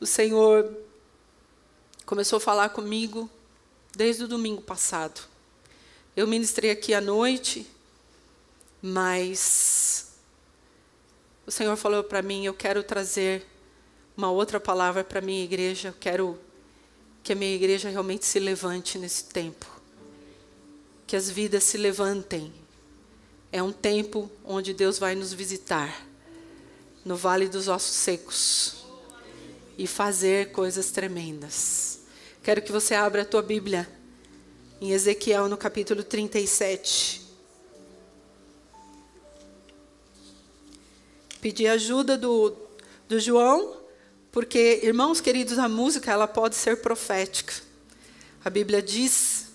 o Senhor começou a falar comigo desde o domingo passado. Eu ministrei aqui à noite, mas o Senhor falou para mim: eu quero trazer uma outra palavra para a minha igreja, eu quero que a minha igreja realmente se levante nesse tempo. Que as vidas se levantem. É um tempo onde Deus vai nos visitar no vale dos ossos secos e fazer coisas tremendas. Quero que você abra a tua Bíblia em Ezequiel no capítulo 37. Pedir ajuda do, do João, porque, irmãos queridos, a música ela pode ser profética. A Bíblia diz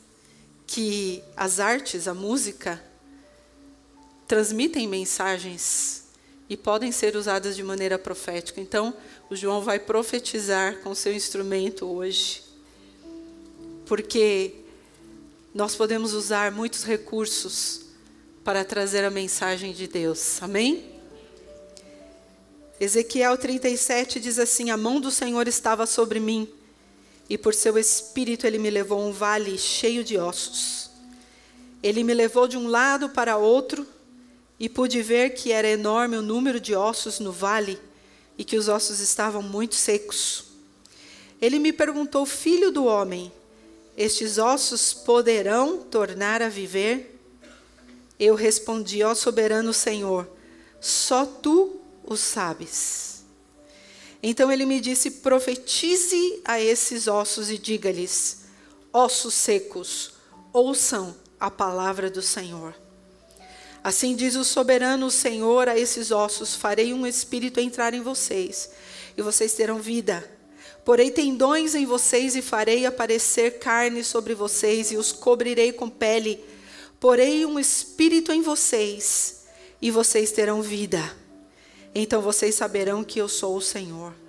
que as artes, a música, transmitem mensagens e podem ser usadas de maneira profética. Então, o João vai profetizar com seu instrumento hoje. Porque nós podemos usar muitos recursos para trazer a mensagem de Deus. Amém? Ezequiel 37 diz assim: A mão do Senhor estava sobre mim, e por seu espírito ele me levou a um vale cheio de ossos. Ele me levou de um lado para outro, e pude ver que era enorme o número de ossos no vale e que os ossos estavam muito secos. Ele me perguntou, filho do homem, estes ossos poderão tornar a viver? Eu respondi, ó soberano Senhor, só tu o sabes. Então ele me disse: profetize a esses ossos e diga-lhes: ossos secos, ouçam a palavra do Senhor. Assim diz o soberano Senhor a esses ossos: farei um espírito entrar em vocês, e vocês terão vida. Porei tendões em vocês e farei aparecer carne sobre vocês e os cobrirei com pele. Porei um espírito em vocês e vocês terão vida. Então vocês saberão que eu sou o Senhor.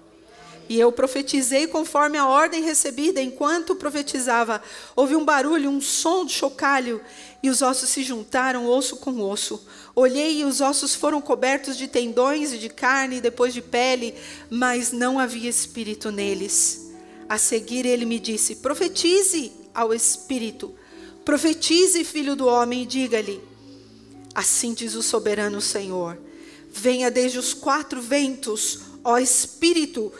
E eu profetizei conforme a ordem recebida. Enquanto profetizava, houve um barulho, um som de chocalho, e os ossos se juntaram, osso com osso. Olhei e os ossos foram cobertos de tendões e de carne, depois de pele, mas não havia espírito neles. A seguir ele me disse: Profetize ao espírito, profetize, filho do homem, e diga-lhe: Assim diz o soberano Senhor: Venha desde os quatro ventos, ó espírito,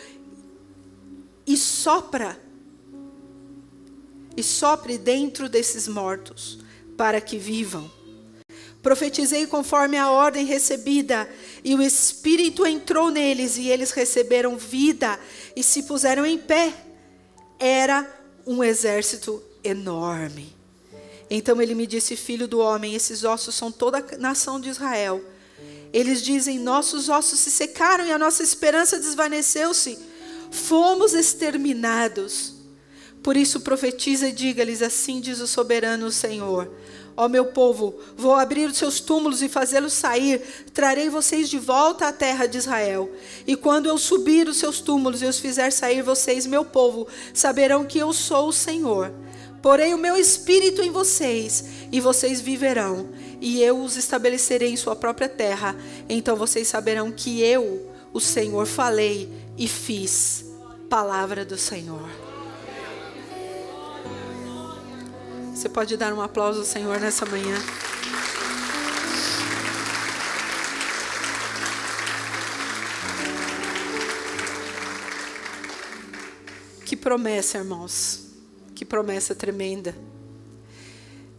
e sopra, e sopre dentro desses mortos, para que vivam. Profetizei conforme a ordem recebida, e o Espírito entrou neles, e eles receberam vida e se puseram em pé. Era um exército enorme. Então ele me disse: Filho do homem, esses ossos são toda a nação de Israel. Eles dizem: Nossos ossos se secaram e a nossa esperança desvaneceu-se fomos exterminados. Por isso profetiza e diga-lhes: Assim diz o soberano Senhor. Ó meu povo, vou abrir os seus túmulos e fazê-los sair, trarei vocês de volta à terra de Israel. E quando eu subir os seus túmulos e os fizer sair, vocês, meu povo, saberão que eu sou o Senhor. Porei o meu espírito em vocês, e vocês viverão, e eu os estabelecerei em sua própria terra. Então vocês saberão que eu, o Senhor, falei e fiz palavra do Senhor. Você pode dar um aplauso ao Senhor nessa manhã? Que promessa, irmãos. Que promessa tremenda.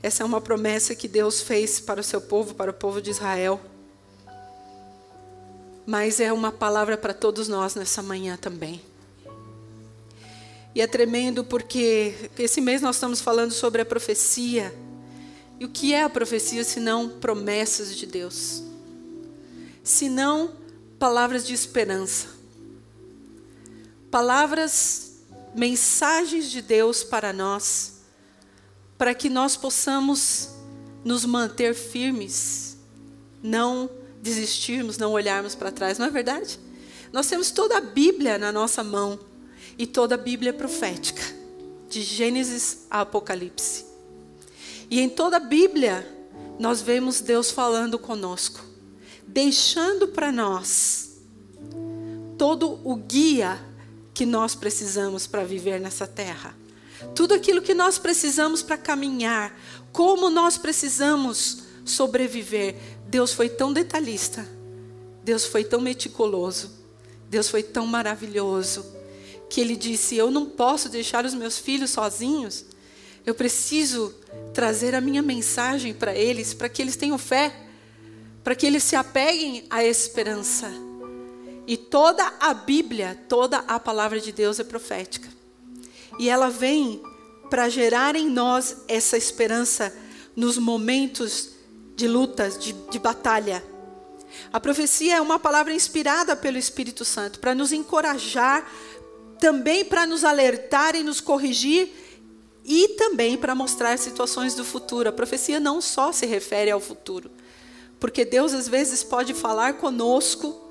Essa é uma promessa que Deus fez para o seu povo, para o povo de Israel. Mas é uma palavra para todos nós nessa manhã também. E é tremendo porque esse mês nós estamos falando sobre a profecia. E o que é a profecia se não promessas de Deus? Se não palavras de esperança. palavras, mensagens de Deus para nós, para que nós possamos nos manter firmes, não desistirmos, não olharmos para trás, não é verdade? Nós temos toda a Bíblia na nossa mão e toda a Bíblia profética, de Gênesis a Apocalipse. E em toda a Bíblia, nós vemos Deus falando conosco, deixando para nós todo o guia que nós precisamos para viver nessa terra. Tudo aquilo que nós precisamos para caminhar, como nós precisamos sobreviver. Deus foi tão detalhista, Deus foi tão meticuloso, Deus foi tão maravilhoso, que Ele disse: Eu não posso deixar os meus filhos sozinhos, eu preciso trazer a minha mensagem para eles, para que eles tenham fé, para que eles se apeguem à esperança. E toda a Bíblia, toda a palavra de Deus é profética. E ela vem para gerar em nós essa esperança nos momentos de lutas, de, de batalha. A profecia é uma palavra inspirada pelo Espírito Santo para nos encorajar, também para nos alertar e nos corrigir e também para mostrar situações do futuro. A profecia não só se refere ao futuro, porque Deus às vezes pode falar conosco,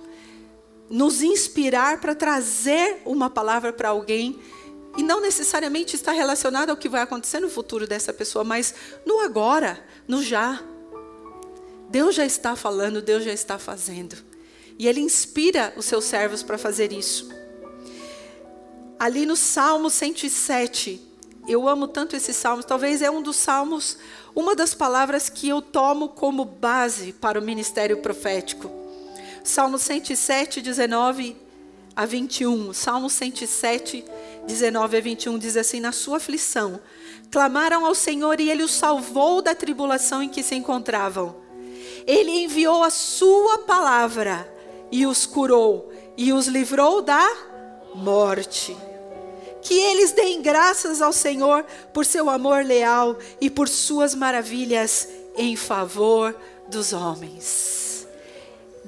nos inspirar para trazer uma palavra para alguém e não necessariamente está relacionado ao que vai acontecer no futuro dessa pessoa, mas no agora, no já. Deus já está falando, Deus já está fazendo. E Ele inspira os seus servos para fazer isso. Ali no Salmo 107, eu amo tanto esse salmo, talvez é um dos salmos, uma das palavras que eu tomo como base para o ministério profético. Salmo 107, 19 a 21. Salmo 107, 19 a 21 diz assim: Na sua aflição, clamaram ao Senhor e ele os salvou da tribulação em que se encontravam. Ele enviou a sua palavra e os curou e os livrou da morte que eles deem graças ao Senhor por seu amor leal e por suas maravilhas em favor dos homens.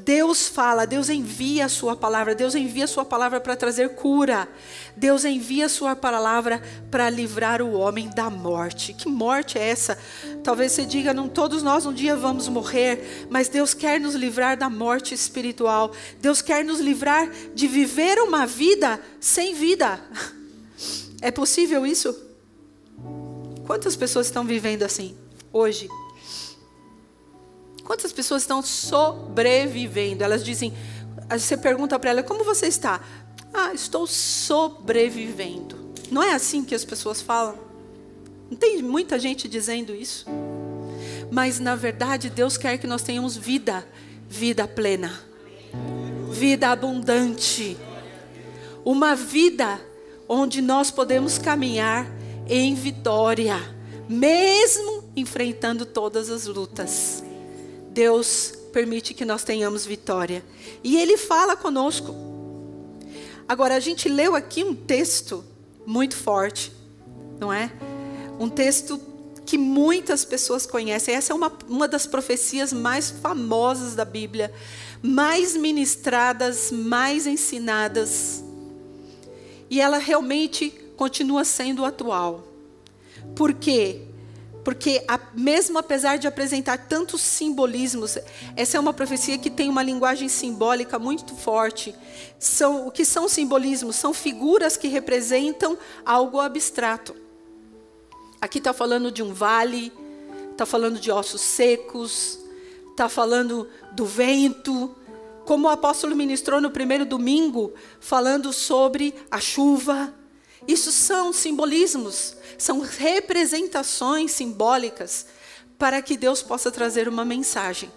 Deus fala, Deus envia a sua palavra, Deus envia a sua palavra para trazer cura. Deus envia a sua palavra para livrar o homem da morte. Que morte é essa? Talvez você diga, não todos nós um dia vamos morrer, mas Deus quer nos livrar da morte espiritual. Deus quer nos livrar de viver uma vida sem vida. É possível isso? Quantas pessoas estão vivendo assim hoje? Quantas pessoas estão sobrevivendo? Elas dizem, você pergunta para ela, como você está? Ah, estou sobrevivendo. Não é assim que as pessoas falam? Não tem muita gente dizendo isso? Mas na verdade, Deus quer que nós tenhamos vida, vida plena, vida abundante, uma vida onde nós podemos caminhar em vitória, mesmo enfrentando todas as lutas. Deus permite que nós tenhamos vitória. E Ele fala conosco. Agora, a gente leu aqui um texto muito forte, não é? Um texto que muitas pessoas conhecem. Essa é uma, uma das profecias mais famosas da Bíblia, mais ministradas, mais ensinadas e ela realmente continua sendo atual. Por quê? Porque, a, mesmo apesar de apresentar tantos simbolismos, essa é uma profecia que tem uma linguagem simbólica muito forte. São, o que são simbolismos? São figuras que representam algo abstrato. Aqui está falando de um vale, está falando de ossos secos, está falando do vento, como o apóstolo ministrou no primeiro domingo, falando sobre a chuva. Isso são simbolismos, são representações simbólicas para que Deus possa trazer uma mensagem.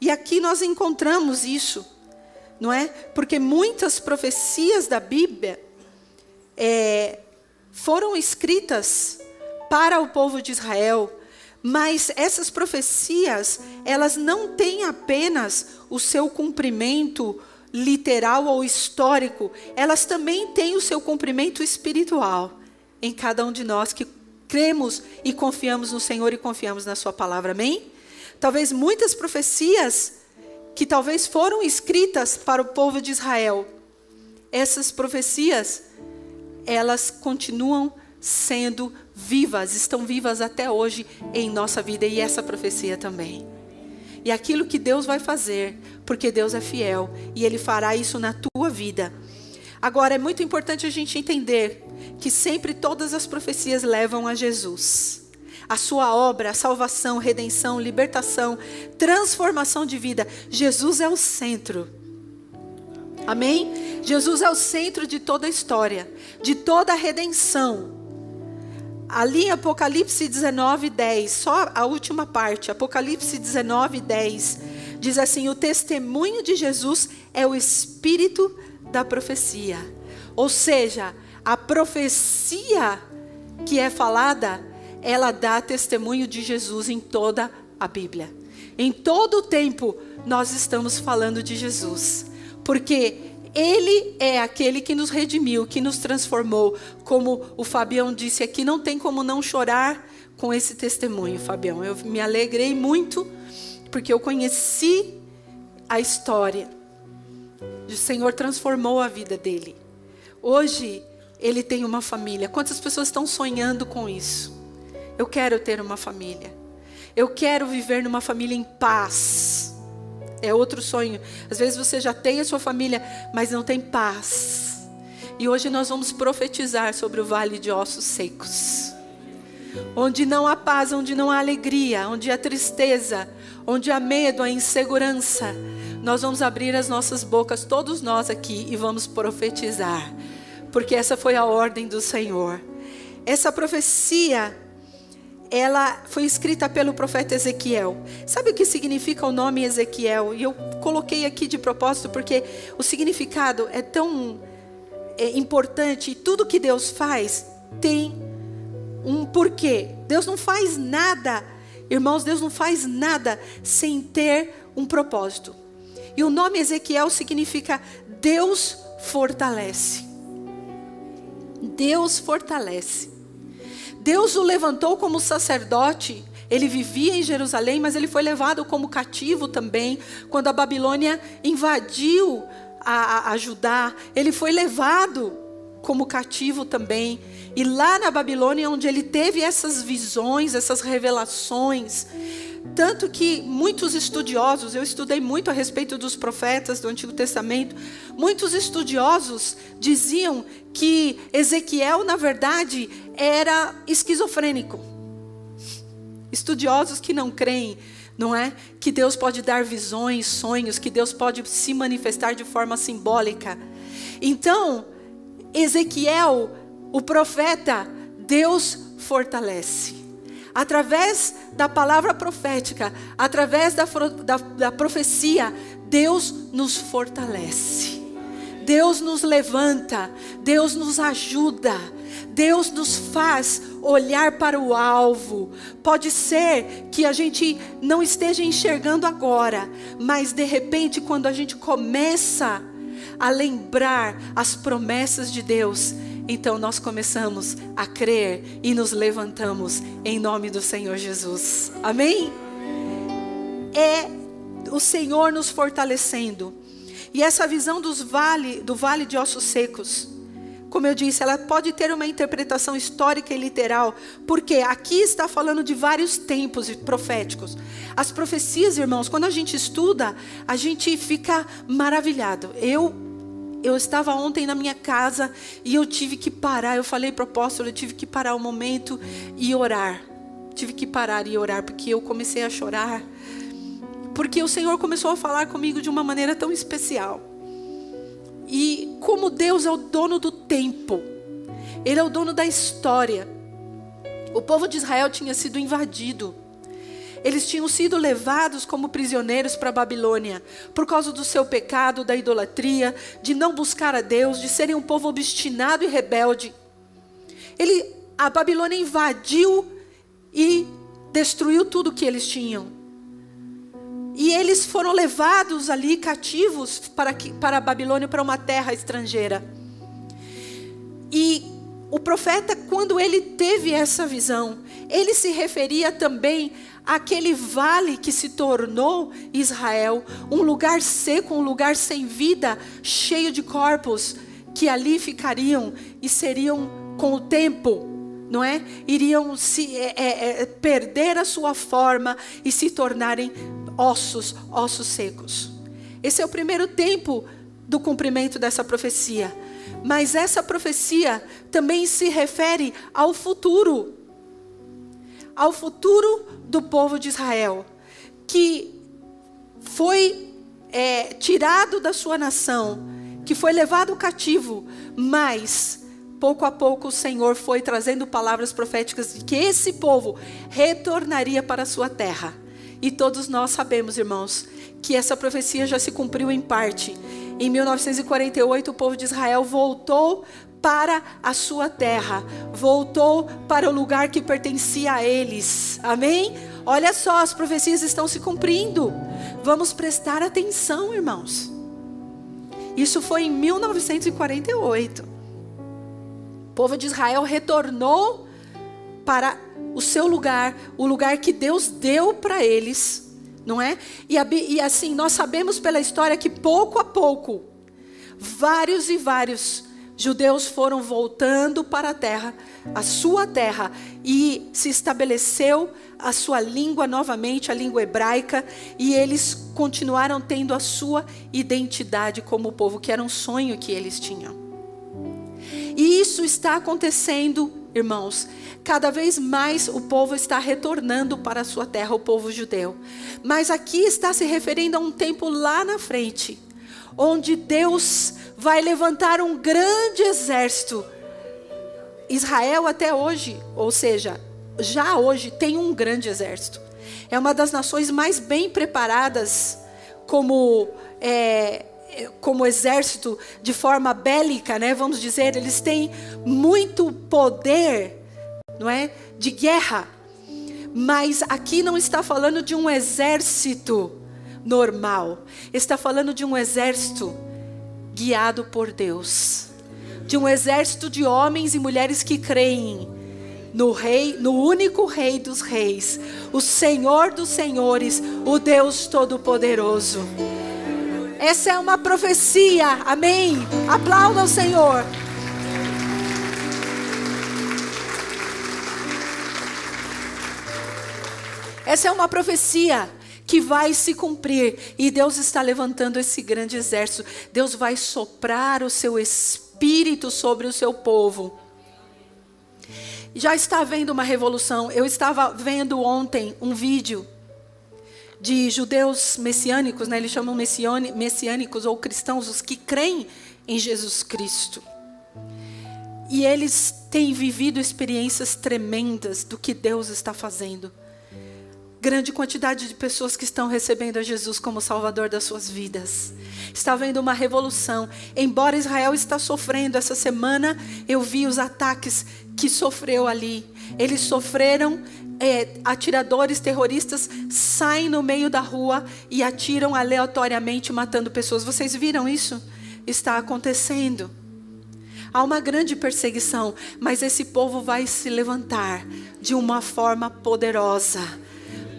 E aqui nós encontramos isso, não é? Porque muitas profecias da Bíblia é, foram escritas para o povo de Israel, mas essas profecias, elas não têm apenas o seu cumprimento literal ou histórico, elas também têm o seu cumprimento espiritual em cada um de nós que cremos e confiamos no Senhor e confiamos na Sua palavra. Amém? Talvez muitas profecias que talvez foram escritas para o povo de Israel, essas profecias, elas continuam sendo vivas, estão vivas até hoje em nossa vida e essa profecia também. E aquilo que Deus vai fazer, porque Deus é fiel e Ele fará isso na tua vida. Agora, é muito importante a gente entender que sempre todas as profecias levam a Jesus. A sua obra, a salvação, redenção, libertação, transformação de vida. Jesus é o centro. Amém? Jesus é o centro de toda a história, de toda a redenção. Ali em Apocalipse 19, 10, só a última parte, Apocalipse 19, 10, diz assim: O testemunho de Jesus é o espírito da profecia. Ou seja, a profecia que é falada, ela dá testemunho de Jesus em toda a Bíblia. Em todo o tempo, nós estamos falando de Jesus. Porque ele é aquele que nos redimiu, que nos transformou. Como o Fabião disse aqui, não tem como não chorar com esse testemunho, Fabião. Eu me alegrei muito, porque eu conheci a história. O Senhor transformou a vida dele. Hoje, ele tem uma família. Quantas pessoas estão sonhando com isso? Eu quero ter uma família. Eu quero viver numa família em paz. É outro sonho. Às vezes você já tem a sua família, mas não tem paz. E hoje nós vamos profetizar sobre o vale de ossos secos. Onde não há paz, onde não há alegria, onde há tristeza, onde há medo, há insegurança. Nós vamos abrir as nossas bocas, todos nós aqui, e vamos profetizar. Porque essa foi a ordem do Senhor. Essa profecia ela foi escrita pelo profeta Ezequiel. Sabe o que significa o nome Ezequiel? E eu coloquei aqui de propósito porque o significado é tão é, importante e tudo que Deus faz tem um porquê. Deus não faz nada, irmãos, Deus não faz nada sem ter um propósito. E o nome Ezequiel significa Deus fortalece. Deus fortalece. Deus o levantou como sacerdote. Ele vivia em Jerusalém, mas ele foi levado como cativo também. Quando a Babilônia invadiu a, a Judá, ele foi levado como cativo também. E lá na Babilônia, onde ele teve essas visões, essas revelações, tanto que muitos estudiosos, eu estudei muito a respeito dos profetas do Antigo Testamento, muitos estudiosos diziam que Ezequiel, na verdade, era esquizofrênico. Estudiosos que não creem, não é? Que Deus pode dar visões, sonhos, que Deus pode se manifestar de forma simbólica. Então, Ezequiel, o profeta, Deus fortalece através da palavra profética, através da, da, da profecia, Deus nos fortalece. Deus nos levanta, Deus nos ajuda, Deus nos faz olhar para o alvo. Pode ser que a gente não esteja enxergando agora, mas de repente, quando a gente começa a lembrar as promessas de Deus, então nós começamos a crer e nos levantamos em nome do Senhor Jesus. Amém? É o Senhor nos fortalecendo. E essa visão dos vale, do vale de ossos secos, como eu disse, ela pode ter uma interpretação histórica e literal, porque aqui está falando de vários tempos proféticos. As profecias, irmãos, quando a gente estuda, a gente fica maravilhado. Eu eu estava ontem na minha casa e eu tive que parar. Eu falei para o apóstolo, eu tive que parar o um momento e orar. Tive que parar e orar, porque eu comecei a chorar. Porque o Senhor começou a falar comigo de uma maneira tão especial. E como Deus é o dono do tempo, Ele é o dono da história. O povo de Israel tinha sido invadido. Eles tinham sido levados como prisioneiros para a Babilônia por causa do seu pecado, da idolatria, de não buscar a Deus, de serem um povo obstinado e rebelde. Ele, a Babilônia invadiu e destruiu tudo que eles tinham. E eles foram levados ali cativos para, para a Babilônia, para uma terra estrangeira. E o profeta, quando ele teve essa visão, ele se referia também aquele vale que se tornou Israel, um lugar seco, um lugar sem vida, cheio de corpos, que ali ficariam e seriam com o tempo, não é? Iriam se é, é, é perder a sua forma e se tornarem ossos, ossos secos. Esse é o primeiro tempo do cumprimento dessa profecia. Mas essa profecia também se refere ao futuro. Ao futuro do povo de Israel, que foi é, tirado da sua nação, que foi levado cativo, mas pouco a pouco o Senhor foi trazendo palavras proféticas de que esse povo retornaria para a sua terra. E todos nós sabemos, irmãos, que essa profecia já se cumpriu em parte. Em 1948, o povo de Israel voltou para a sua terra, voltou para o lugar que pertencia a eles. Amém? Olha só, as profecias estão se cumprindo. Vamos prestar atenção, irmãos. Isso foi em 1948. O povo de Israel retornou para o seu lugar, o lugar que Deus deu para eles não é? E, e assim, nós sabemos pela história que pouco a pouco, vários e vários judeus foram voltando para a terra, a sua terra, e se estabeleceu a sua língua novamente, a língua hebraica, e eles continuaram tendo a sua identidade como povo, que era um sonho que eles tinham. E isso está acontecendo, irmãos, cada vez mais o povo está retornando para a sua terra, o povo judeu. Mas aqui está se referindo a um tempo lá na frente, onde Deus vai levantar um grande exército. Israel até hoje, ou seja, já hoje tem um grande exército. É uma das nações mais bem preparadas como é, como exército de forma bélica, né? Vamos dizer, eles têm muito poder não é? De guerra. Mas aqui não está falando de um exército normal. Está falando de um exército guiado por Deus. De um exército de homens e mulheres que creem no rei, no único rei dos reis, o Senhor dos senhores, o Deus todo-poderoso. Essa é uma profecia. Amém. Aplauda o Senhor. Essa é uma profecia que vai se cumprir e Deus está levantando esse grande exército. Deus vai soprar o seu espírito sobre o seu povo. Já está havendo uma revolução. Eu estava vendo ontem um vídeo de judeus messiânicos, né? eles chamam messiânicos ou cristãos, os que creem em Jesus Cristo. E eles têm vivido experiências tremendas do que Deus está fazendo grande quantidade de pessoas que estão recebendo a Jesus como Salvador das suas vidas. Está havendo uma revolução. Embora Israel está sofrendo essa semana, eu vi os ataques que sofreu ali. Eles sofreram é, atiradores terroristas saem no meio da rua e atiram aleatoriamente, matando pessoas. Vocês viram isso? Está acontecendo. Há uma grande perseguição, mas esse povo vai se levantar de uma forma poderosa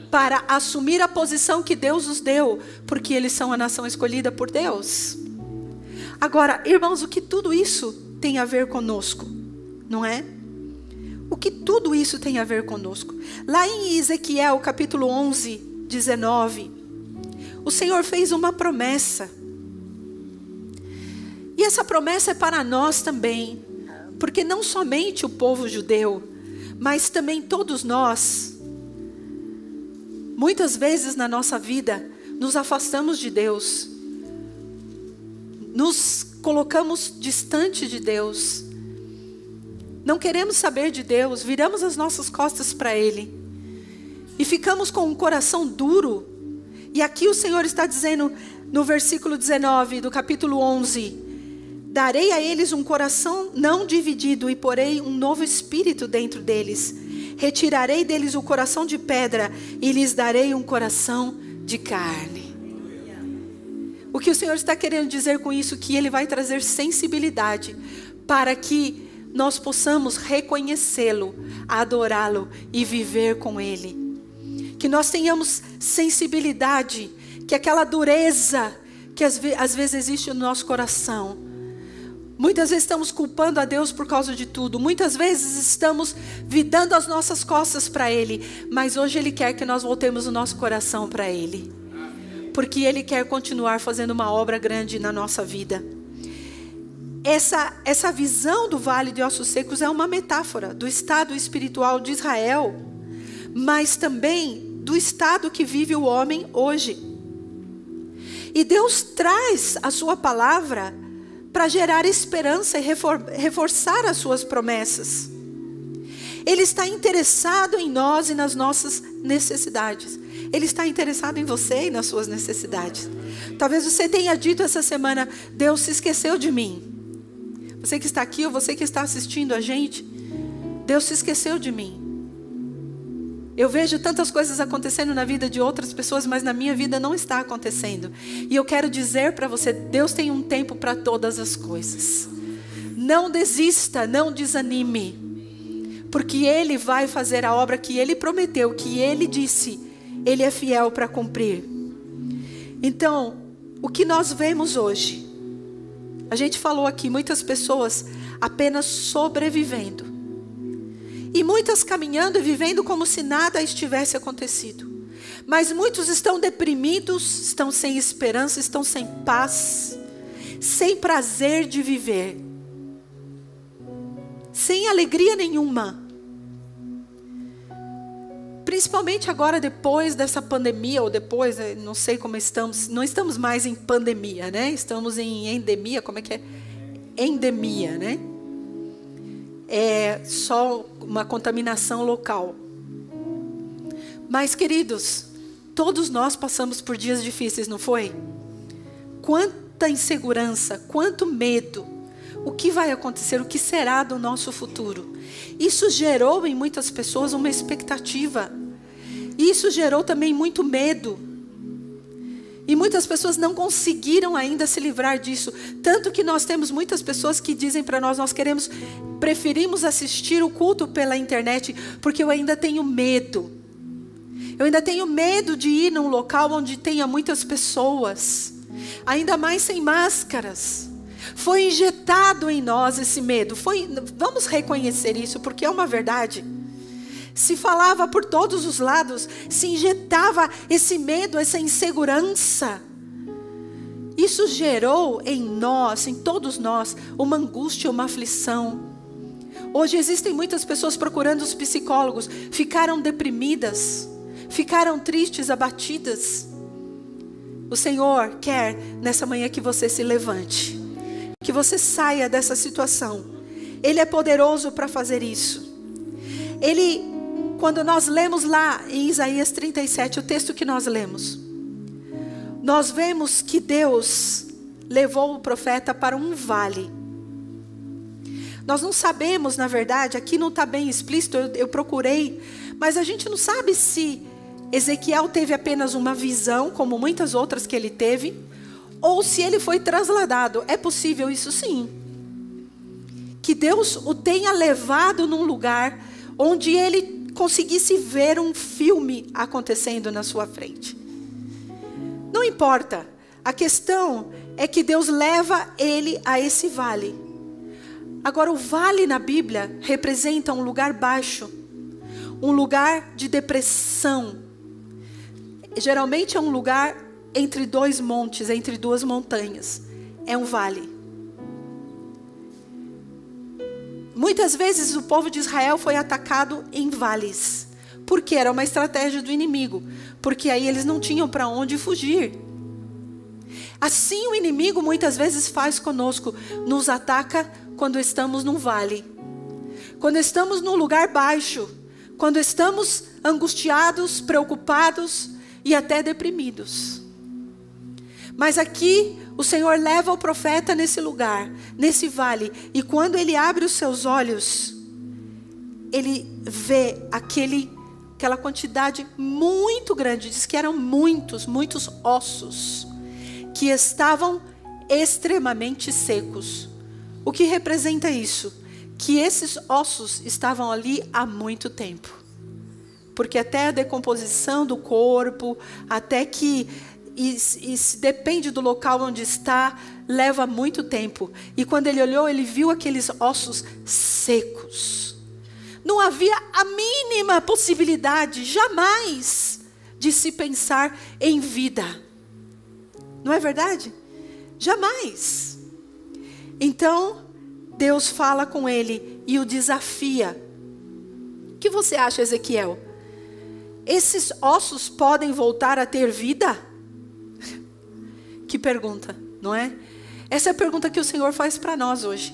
para assumir a posição que Deus os deu, porque eles são a nação escolhida por Deus. Agora, irmãos, o que tudo isso tem a ver conosco, não é? O que tudo isso tem a ver conosco? Lá em Ezequiel capítulo 11, 19, o Senhor fez uma promessa. E essa promessa é para nós também, porque não somente o povo judeu, mas também todos nós Muitas vezes na nossa vida, nos afastamos de Deus, nos colocamos distante de Deus, não queremos saber de Deus, viramos as nossas costas para Ele. E ficamos com um coração duro. E aqui o Senhor está dizendo no versículo 19 do capítulo 11: Darei a eles um coração não dividido e porei um novo espírito dentro deles retirarei deles o coração de pedra e lhes darei um coração de carne. O que o Senhor está querendo dizer com isso? Que Ele vai trazer sensibilidade para que nós possamos reconhecê-lo, adorá-lo e viver com Ele. Que nós tenhamos sensibilidade, que aquela dureza que às vezes existe no nosso coração, Muitas vezes estamos culpando a Deus por causa de tudo. Muitas vezes estamos vidando as nossas costas para Ele. Mas hoje Ele quer que nós voltemos o nosso coração para Ele. Porque Ele quer continuar fazendo uma obra grande na nossa vida. Essa, essa visão do vale de ossos secos é uma metáfora do estado espiritual de Israel, mas também do estado que vive o homem hoje. E Deus traz a sua palavra para gerar esperança e refor reforçar as suas promessas. Ele está interessado em nós e nas nossas necessidades. Ele está interessado em você e nas suas necessidades. Talvez você tenha dito essa semana: Deus se esqueceu de mim. Você que está aqui ou você que está assistindo a gente, Deus se esqueceu de mim. Eu vejo tantas coisas acontecendo na vida de outras pessoas, mas na minha vida não está acontecendo. E eu quero dizer para você: Deus tem um tempo para todas as coisas. Não desista, não desanime, porque Ele vai fazer a obra que Ele prometeu, que Ele disse, Ele é fiel para cumprir. Então, o que nós vemos hoje? A gente falou aqui, muitas pessoas apenas sobrevivendo e muitas caminhando e vivendo como se nada estivesse acontecido. Mas muitos estão deprimidos, estão sem esperança, estão sem paz, sem prazer de viver, sem alegria nenhuma. Principalmente agora, depois dessa pandemia, ou depois, eh, não sei como estamos, não estamos mais em pandemia, né? Estamos em endemia, como é que é? Endemia, né? É só uma contaminação local. Mas, queridos, todos nós passamos por dias difíceis, não foi? Quanta insegurança, quanto medo. O que vai acontecer? O que será do nosso futuro? Isso gerou em muitas pessoas uma expectativa. Isso gerou também muito medo. E muitas pessoas não conseguiram ainda se livrar disso. Tanto que nós temos muitas pessoas que dizem para nós: nós queremos, preferimos assistir o culto pela internet, porque eu ainda tenho medo. Eu ainda tenho medo de ir num local onde tenha muitas pessoas, ainda mais sem máscaras. Foi injetado em nós esse medo. Foi, vamos reconhecer isso, porque é uma verdade se falava por todos os lados, se injetava esse medo, essa insegurança. Isso gerou em nós, em todos nós, uma angústia, uma aflição. Hoje existem muitas pessoas procurando os psicólogos, ficaram deprimidas, ficaram tristes, abatidas. O Senhor quer nessa manhã que você se levante, que você saia dessa situação. Ele é poderoso para fazer isso. Ele quando nós lemos lá em Isaías 37, o texto que nós lemos, nós vemos que Deus levou o profeta para um vale. Nós não sabemos, na verdade, aqui não está bem explícito, eu, eu procurei, mas a gente não sabe se Ezequiel teve apenas uma visão, como muitas outras que ele teve, ou se ele foi trasladado. É possível isso sim. Que Deus o tenha levado num lugar onde ele conseguisse ver um filme acontecendo na sua frente. Não importa. A questão é que Deus leva ele a esse vale. Agora, o vale na Bíblia representa um lugar baixo, um lugar de depressão. Geralmente é um lugar entre dois montes, entre duas montanhas. É um vale. Muitas vezes o povo de Israel foi atacado em vales, porque era uma estratégia do inimigo, porque aí eles não tinham para onde fugir. Assim o inimigo muitas vezes faz conosco, nos ataca quando estamos num vale, quando estamos num lugar baixo, quando estamos angustiados, preocupados e até deprimidos. Mas aqui o Senhor leva o profeta nesse lugar, nesse vale, e quando ele abre os seus olhos, ele vê aquele, aquela quantidade muito grande, diz que eram muitos, muitos ossos, que estavam extremamente secos. O que representa isso? Que esses ossos estavam ali há muito tempo. Porque até a decomposição do corpo, até que e, e se depende do local onde está, leva muito tempo. E quando ele olhou, ele viu aqueles ossos secos. Não havia a mínima possibilidade, jamais, de se pensar em vida. Não é verdade? Jamais. Então, Deus fala com ele e o desafia. O que você acha, Ezequiel? Esses ossos podem voltar a ter vida? Que pergunta, não é? Essa é a pergunta que o Senhor faz para nós hoje.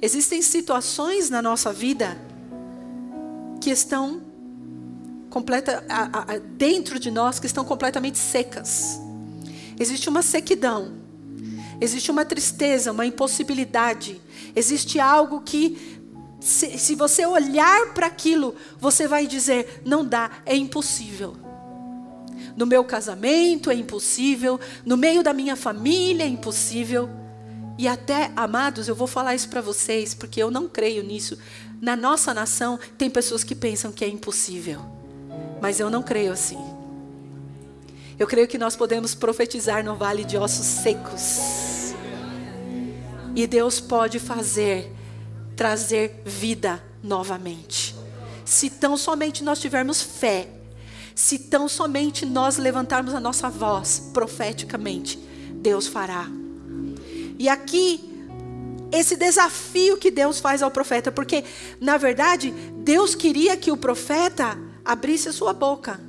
Existem situações na nossa vida que estão completa, a, a, dentro de nós que estão completamente secas. Existe uma sequidão, existe uma tristeza, uma impossibilidade, existe algo que, se, se você olhar para aquilo, você vai dizer: não dá, é impossível. No meu casamento é impossível, no meio da minha família é impossível. E até, amados, eu vou falar isso para vocês, porque eu não creio nisso. Na nossa nação, tem pessoas que pensam que é impossível. Mas eu não creio assim. Eu creio que nós podemos profetizar no vale de ossos secos. E Deus pode fazer, trazer vida novamente. Se tão somente nós tivermos fé se tão somente nós levantarmos a nossa voz profeticamente, Deus fará. E aqui, esse desafio que Deus faz ao profeta, porque, na verdade, Deus queria que o profeta abrisse a sua boca.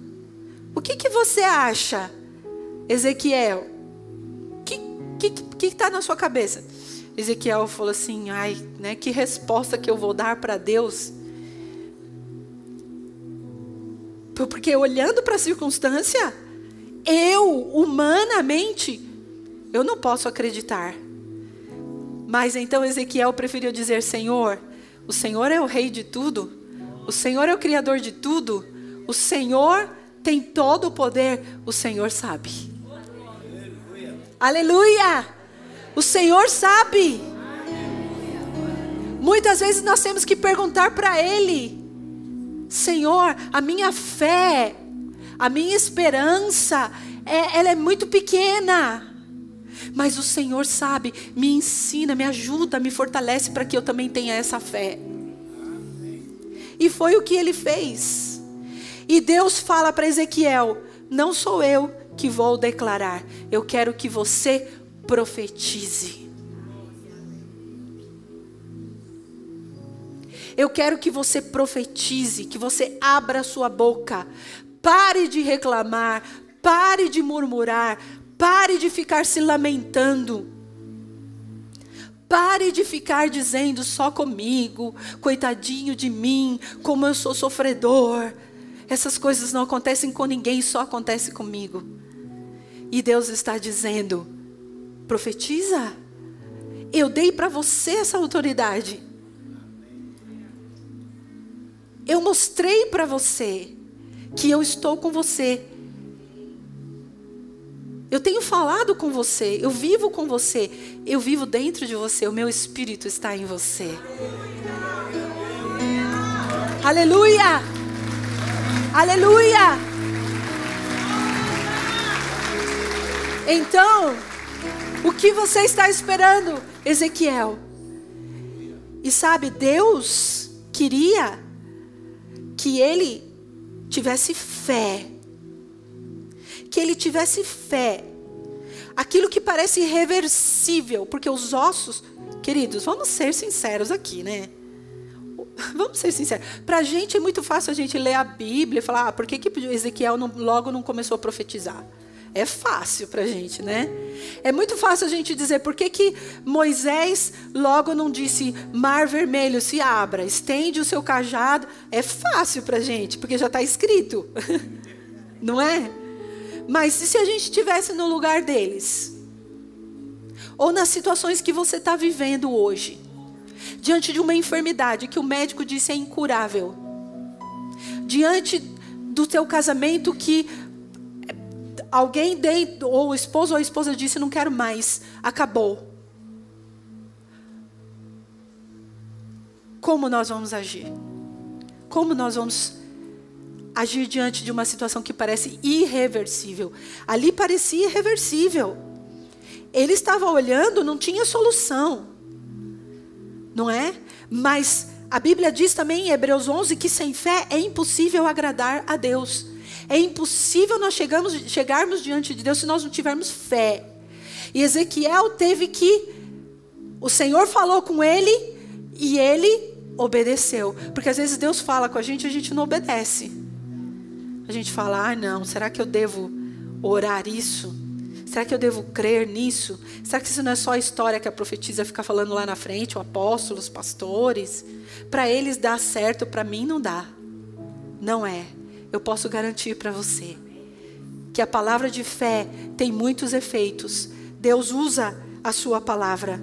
O que, que você acha, Ezequiel? O que está na sua cabeça? Ezequiel falou assim: ai, né, que resposta que eu vou dar para Deus? Porque olhando para a circunstância, eu, humanamente, eu não posso acreditar. Mas então Ezequiel preferiu dizer: Senhor, o Senhor é o rei de tudo, o Senhor é o criador de tudo, o Senhor tem todo o poder, o Senhor sabe. Aleluia! O Senhor sabe. Muitas vezes nós temos que perguntar para Ele. Senhor, a minha fé, a minha esperança, é, ela é muito pequena. Mas o Senhor sabe, me ensina, me ajuda, me fortalece para que eu também tenha essa fé. E foi o que ele fez. E Deus fala para Ezequiel: Não sou eu que vou declarar, eu quero que você profetize. Eu quero que você profetize, que você abra sua boca. Pare de reclamar, pare de murmurar, pare de ficar se lamentando. Pare de ficar dizendo só comigo, coitadinho de mim, como eu sou sofredor. Essas coisas não acontecem com ninguém, só acontece comigo. E Deus está dizendo: profetiza. Eu dei para você essa autoridade. Eu mostrei para você que eu estou com você. Eu tenho falado com você, eu vivo com você, eu vivo dentro de você, o meu espírito está em você. Aleluia! Aleluia! Então, o que você está esperando, Ezequiel? E sabe, Deus queria que ele tivesse fé. Que ele tivesse fé. Aquilo que parece irreversível, porque os ossos, queridos, vamos ser sinceros aqui, né? Vamos ser sinceros. Para a gente é muito fácil a gente ler a Bíblia e falar, ah, por que, que Ezequiel não, logo não começou a profetizar? É fácil para a gente, né? É muito fácil a gente dizer por que, que Moisés logo não disse mar vermelho se abra, estende o seu cajado. É fácil para a gente, porque já está escrito, não é? Mas e se a gente estivesse no lugar deles? Ou nas situações que você está vivendo hoje, diante de uma enfermidade que o médico disse é incurável, diante do teu casamento que alguém dentro, ou o esposo ou a esposa disse: Não quero mais, acabou. Como nós vamos agir? Como nós vamos agir diante de uma situação que parece irreversível. Ali parecia irreversível. Ele estava olhando, não tinha solução. Não é? Mas a Bíblia diz também em Hebreus 11 que sem fé é impossível agradar a Deus. É impossível nós chegarmos diante de Deus se nós não tivermos fé. E Ezequiel teve que. O Senhor falou com ele e ele obedeceu. Porque às vezes Deus fala com a gente e a gente não obedece. A gente fala: ah, não, será que eu devo orar isso? Será que eu devo crer nisso? Será que isso não é só a história que a profetisa fica falando lá na frente, o apóstolo, os pastores? Para eles dá certo, para mim não dá. Não é. Eu posso garantir para você que a palavra de fé tem muitos efeitos. Deus usa a sua palavra.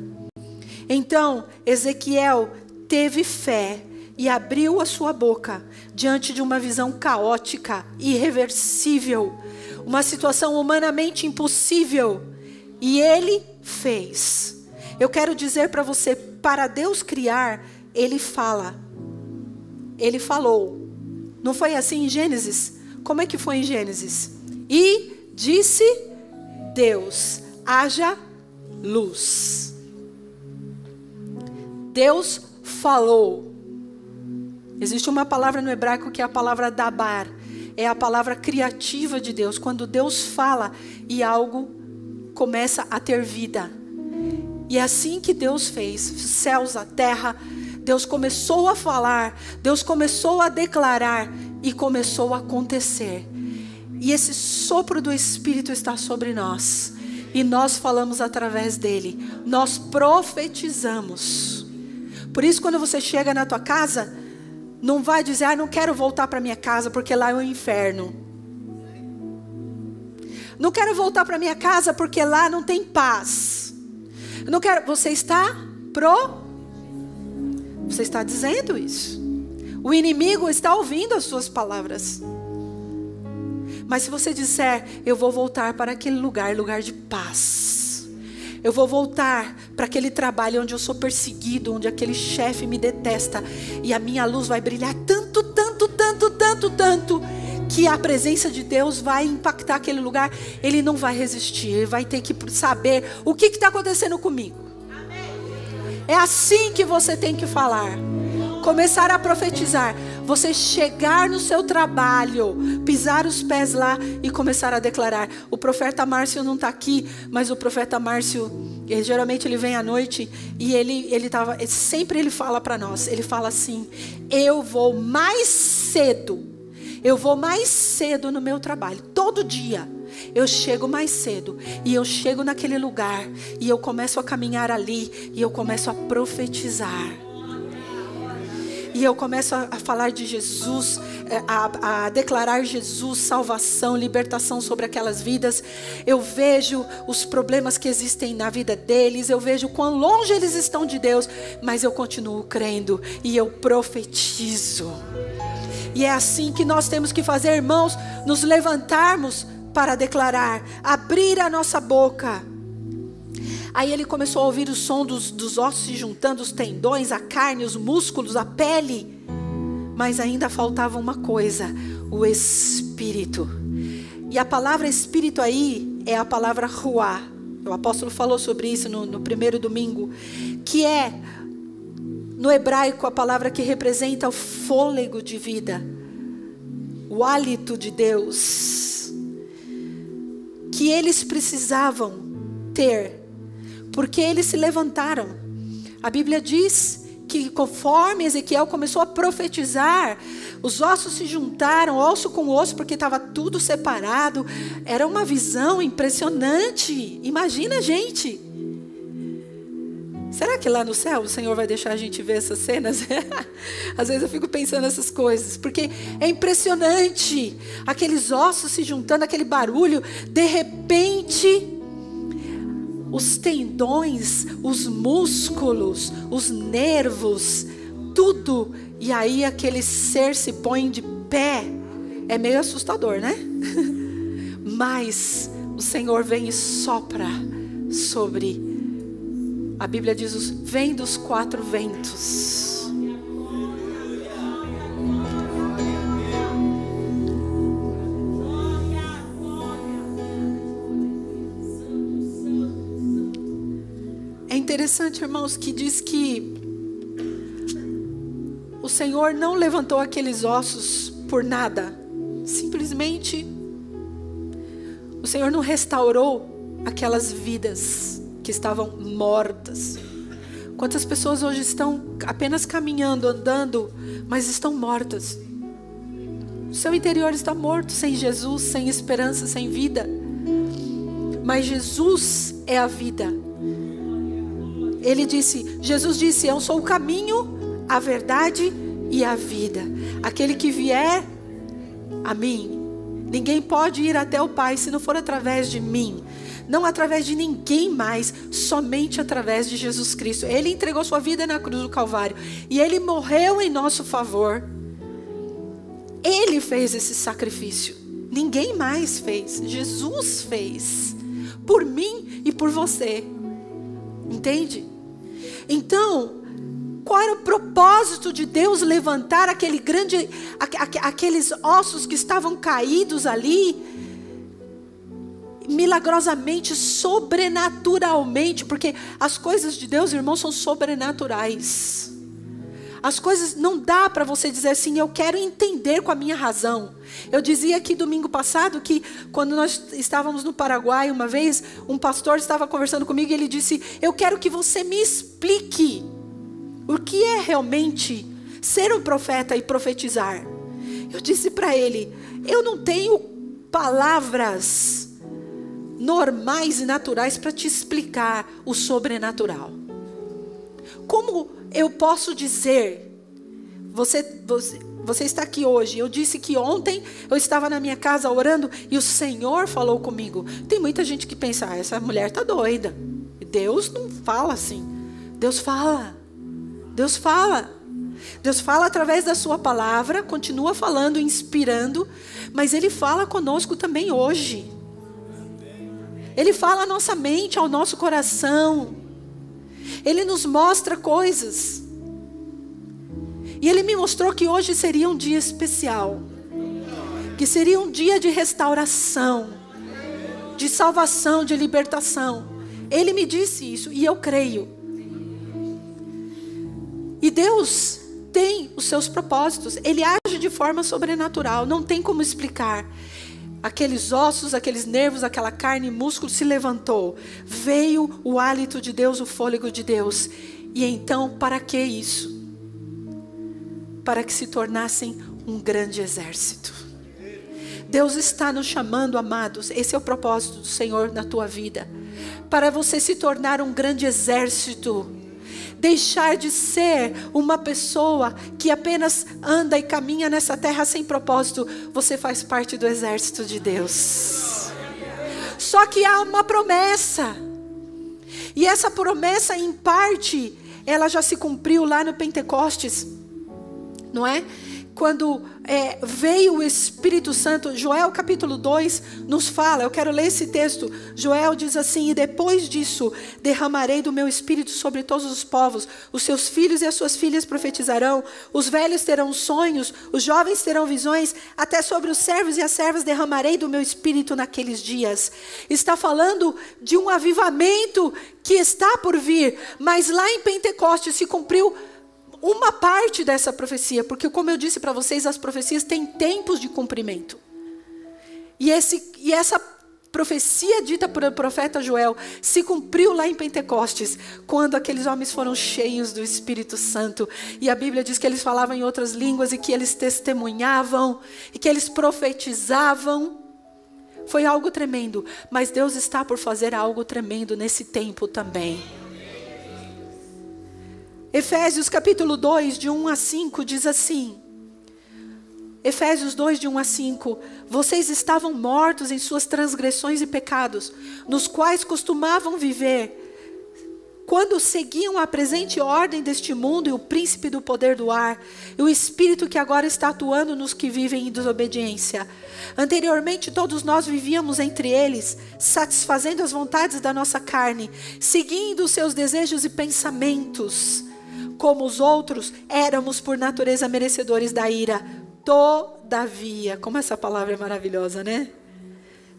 Então, Ezequiel teve fé e abriu a sua boca diante de uma visão caótica, irreversível uma situação humanamente impossível. E ele fez. Eu quero dizer para você, para Deus criar, ele fala. Ele falou. Não foi assim em Gênesis? Como é que foi em Gênesis? E disse Deus: haja luz. Deus falou. Existe uma palavra no hebraico que é a palavra dabar, é a palavra criativa de Deus. Quando Deus fala e algo começa a ter vida. E é assim que Deus fez: céus, a terra. Deus começou a falar, Deus começou a declarar e começou a acontecer. E esse sopro do Espírito está sobre nós. E nós falamos através dele. Nós profetizamos. Por isso, quando você chega na tua casa, não vai dizer, ah, não quero voltar para minha casa porque lá é o um inferno. Não quero voltar para minha casa porque lá não tem paz. Não quero. Você está pro. Você está dizendo isso. O inimigo está ouvindo as suas palavras. Mas se você disser, eu vou voltar para aquele lugar, lugar de paz eu vou voltar para aquele trabalho onde eu sou perseguido, onde aquele chefe me detesta, e a minha luz vai brilhar tanto, tanto, tanto, tanto, tanto, que a presença de Deus vai impactar aquele lugar. Ele não vai resistir, ele vai ter que saber o que está acontecendo comigo. É assim que você tem que falar. Começar a profetizar você chegar no seu trabalho, pisar os pés lá e começar a declarar. O profeta Márcio não está aqui, mas o profeta Márcio, ele, geralmente ele vem à noite e ele, ele tava, sempre ele fala para nós, ele fala assim: eu vou mais cedo, eu vou mais cedo no meu trabalho, todo dia. Eu chego mais cedo e eu chego naquele lugar e eu começo a caminhar ali e eu começo a profetizar e eu começo a, falar de Jesus, é, a, a, declarar Jesus, salvação, libertação sobre aquelas vidas, eu vejo os problemas que existem na vida deles, eu vejo quão longe eles estão de Deus, mas eu continuo crendo e eu profetizo. E é assim que nós temos que fazer, irmãos, nos levantarmos para declarar, abrir a nossa boca Aí ele começou a ouvir o som dos, dos ossos se juntando, os tendões, a carne, os músculos, a pele. Mas ainda faltava uma coisa: o espírito. E a palavra espírito aí é a palavra ruá. O apóstolo falou sobre isso no, no primeiro domingo, que é no hebraico a palavra que representa o fôlego de vida, o hálito de Deus, que eles precisavam ter porque eles se levantaram. A Bíblia diz que conforme Ezequiel começou a profetizar, os ossos se juntaram, osso com osso, porque estava tudo separado. Era uma visão impressionante. Imagina, gente. Será que lá no céu o Senhor vai deixar a gente ver essas cenas? Às vezes eu fico pensando nessas coisas, porque é impressionante. Aqueles ossos se juntando, aquele barulho, de repente os tendões, os músculos, os nervos, tudo. E aí aquele ser se põe de pé. É meio assustador, né? Mas o Senhor vem e sopra sobre. A Bíblia diz: os, vem dos quatro ventos. É interessante, irmãos, que diz que o Senhor não levantou aqueles ossos por nada, simplesmente o Senhor não restaurou aquelas vidas que estavam mortas. Quantas pessoas hoje estão apenas caminhando, andando, mas estão mortas? O seu interior está morto, sem Jesus, sem esperança, sem vida. Mas Jesus é a vida. Ele disse, Jesus disse: Eu sou o caminho, a verdade e a vida. Aquele que vier a mim, ninguém pode ir até o Pai se não for através de mim não através de ninguém mais, somente através de Jesus Cristo. Ele entregou sua vida na cruz do Calvário e ele morreu em nosso favor. Ele fez esse sacrifício. Ninguém mais fez. Jesus fez. Por mim e por você. Entende? Então, qual era o propósito de Deus levantar aquele grande, aqueles ossos que estavam caídos ali? Milagrosamente, sobrenaturalmente, porque as coisas de Deus, irmãos, são sobrenaturais. As coisas não dá para você dizer assim, eu quero entender com a minha razão. Eu dizia aqui domingo passado que quando nós estávamos no Paraguai uma vez, um pastor estava conversando comigo e ele disse: "Eu quero que você me explique o que é realmente ser um profeta e profetizar". Eu disse para ele: "Eu não tenho palavras normais e naturais para te explicar o sobrenatural. Como eu posso dizer, você, você, você está aqui hoje, eu disse que ontem eu estava na minha casa orando e o Senhor falou comigo. Tem muita gente que pensa, ah, essa mulher está doida. Deus não fala assim. Deus fala. Deus fala. Deus fala através da sua palavra, continua falando, inspirando, mas Ele fala conosco também hoje. Ele fala à nossa mente, ao nosso coração. Ele nos mostra coisas. E ele me mostrou que hoje seria um dia especial. Que seria um dia de restauração, de salvação, de libertação. Ele me disse isso e eu creio. E Deus tem os seus propósitos. Ele age de forma sobrenatural, não tem como explicar aqueles ossos, aqueles nervos, aquela carne e músculo se levantou. Veio o hálito de Deus, o fôlego de Deus. E então, para que isso? Para que se tornassem um grande exército. Deus está nos chamando, amados. Esse é o propósito do Senhor na tua vida. Para você se tornar um grande exército deixar de ser uma pessoa que apenas anda e caminha nessa terra sem propósito. Você faz parte do exército de Deus. Só que há uma promessa. E essa promessa, em parte, ela já se cumpriu lá no Pentecostes. Não é? Quando é, veio o Espírito Santo, Joel capítulo 2 nos fala, eu quero ler esse texto. Joel diz assim: E depois disso derramarei do meu espírito sobre todos os povos, os seus filhos e as suas filhas profetizarão, os velhos terão sonhos, os jovens terão visões, até sobre os servos e as servas derramarei do meu espírito naqueles dias. Está falando de um avivamento que está por vir, mas lá em Pentecostes se cumpriu uma parte dessa profecia, porque como eu disse para vocês, as profecias têm tempos de cumprimento. E, esse, e essa profecia dita por o profeta Joel se cumpriu lá em Pentecostes, quando aqueles homens foram cheios do Espírito Santo. E a Bíblia diz que eles falavam em outras línguas e que eles testemunhavam e que eles profetizavam. Foi algo tremendo, mas Deus está por fazer algo tremendo nesse tempo também. Efésios capítulo 2, de 1 a 5, diz assim: Efésios 2, de 1 a 5: Vocês estavam mortos em suas transgressões e pecados, nos quais costumavam viver, quando seguiam a presente ordem deste mundo e o príncipe do poder do ar, e o espírito que agora está atuando nos que vivem em desobediência. Anteriormente, todos nós vivíamos entre eles, satisfazendo as vontades da nossa carne, seguindo os seus desejos e pensamentos como os outros, éramos por natureza merecedores da ira. Todavia, como essa palavra é maravilhosa, né?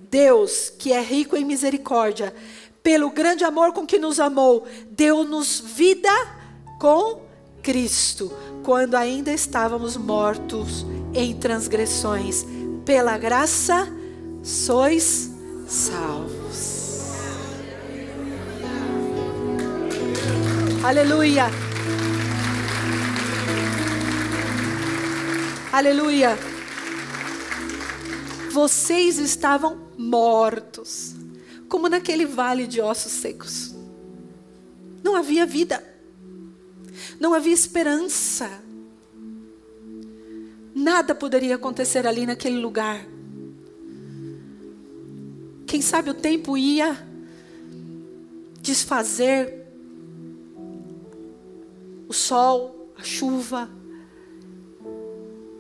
Deus, que é rico em misericórdia, pelo grande amor com que nos amou, deu-nos vida com Cristo, quando ainda estávamos mortos em transgressões. Pela graça sois salvos. Aleluia. Aleluia. Vocês estavam mortos, como naquele vale de ossos secos. Não havia vida, não havia esperança. Nada poderia acontecer ali naquele lugar. Quem sabe o tempo ia desfazer o sol, a chuva,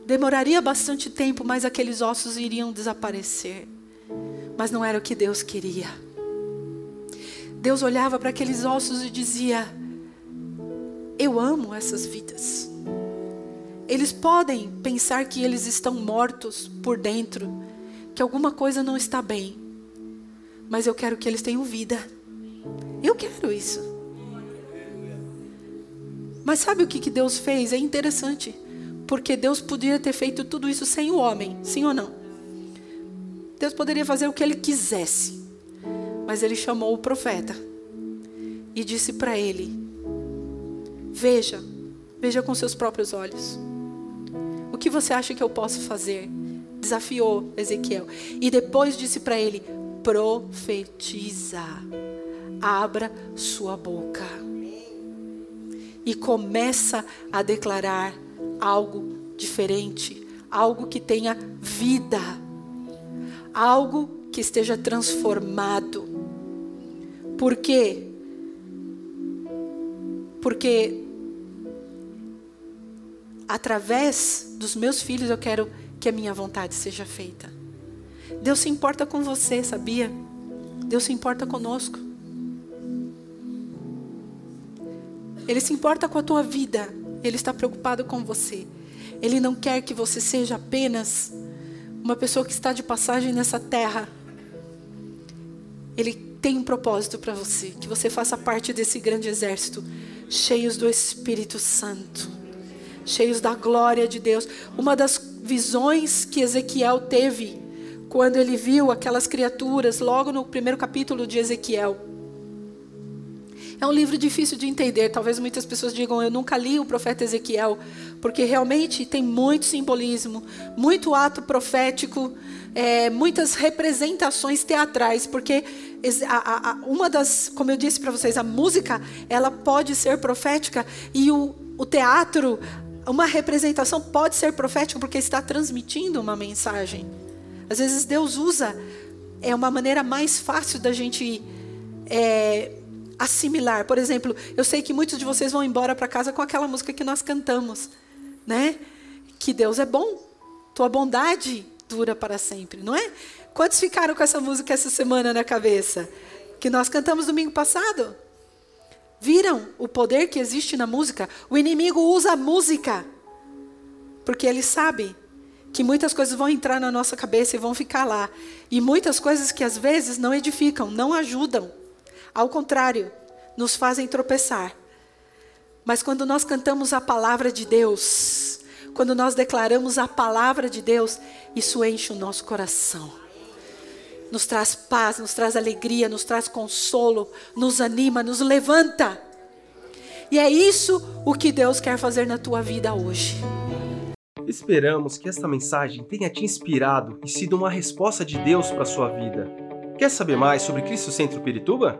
Demoraria bastante tempo, mas aqueles ossos iriam desaparecer. Mas não era o que Deus queria. Deus olhava para aqueles ossos e dizia: Eu amo essas vidas. Eles podem pensar que eles estão mortos por dentro, que alguma coisa não está bem. Mas eu quero que eles tenham vida. Eu quero isso. Mas sabe o que, Deus fez? É interessante. Porque Deus poderia ter feito tudo isso sem o homem, sim ou não? Deus poderia fazer o que ele quisesse. Mas ele chamou o profeta e disse para ele: Veja, veja com seus próprios olhos. O que você acha que eu posso fazer? Desafiou Ezequiel. E depois disse para ele: Profetiza, abra sua boca. E começa a declarar algo diferente, algo que tenha vida, algo que esteja transformado. Por quê? Porque através dos meus filhos eu quero que a minha vontade seja feita. Deus se importa com você, sabia? Deus se importa conosco. Ele se importa com a tua vida. Ele está preocupado com você. Ele não quer que você seja apenas uma pessoa que está de passagem nessa terra. Ele tem um propósito para você, que você faça parte desse grande exército, cheios do Espírito Santo, cheios da glória de Deus. Uma das visões que Ezequiel teve quando ele viu aquelas criaturas, logo no primeiro capítulo de Ezequiel, é um livro difícil de entender. Talvez muitas pessoas digam, eu nunca li o profeta Ezequiel, porque realmente tem muito simbolismo, muito ato profético, é, muitas representações teatrais, porque a, a, uma das, como eu disse para vocês, a música ela pode ser profética e o, o teatro, uma representação pode ser profética porque está transmitindo uma mensagem. Às vezes Deus usa é uma maneira mais fácil da gente é, assimilar. Por exemplo, eu sei que muitos de vocês vão embora para casa com aquela música que nós cantamos, né? Que Deus é bom, tua bondade dura para sempre, não é? Quantos ficaram com essa música essa semana na cabeça? Que nós cantamos domingo passado? Viram o poder que existe na música? O inimigo usa a música porque ele sabe que muitas coisas vão entrar na nossa cabeça e vão ficar lá. E muitas coisas que às vezes não edificam, não ajudam. Ao contrário, nos fazem tropeçar. Mas quando nós cantamos a palavra de Deus, quando nós declaramos a palavra de Deus, isso enche o nosso coração. Nos traz paz, nos traz alegria, nos traz consolo, nos anima, nos levanta. E é isso o que Deus quer fazer na tua vida hoje. Esperamos que esta mensagem tenha te inspirado e sido uma resposta de Deus para a sua vida. Quer saber mais sobre Cristo Centro Pirituba?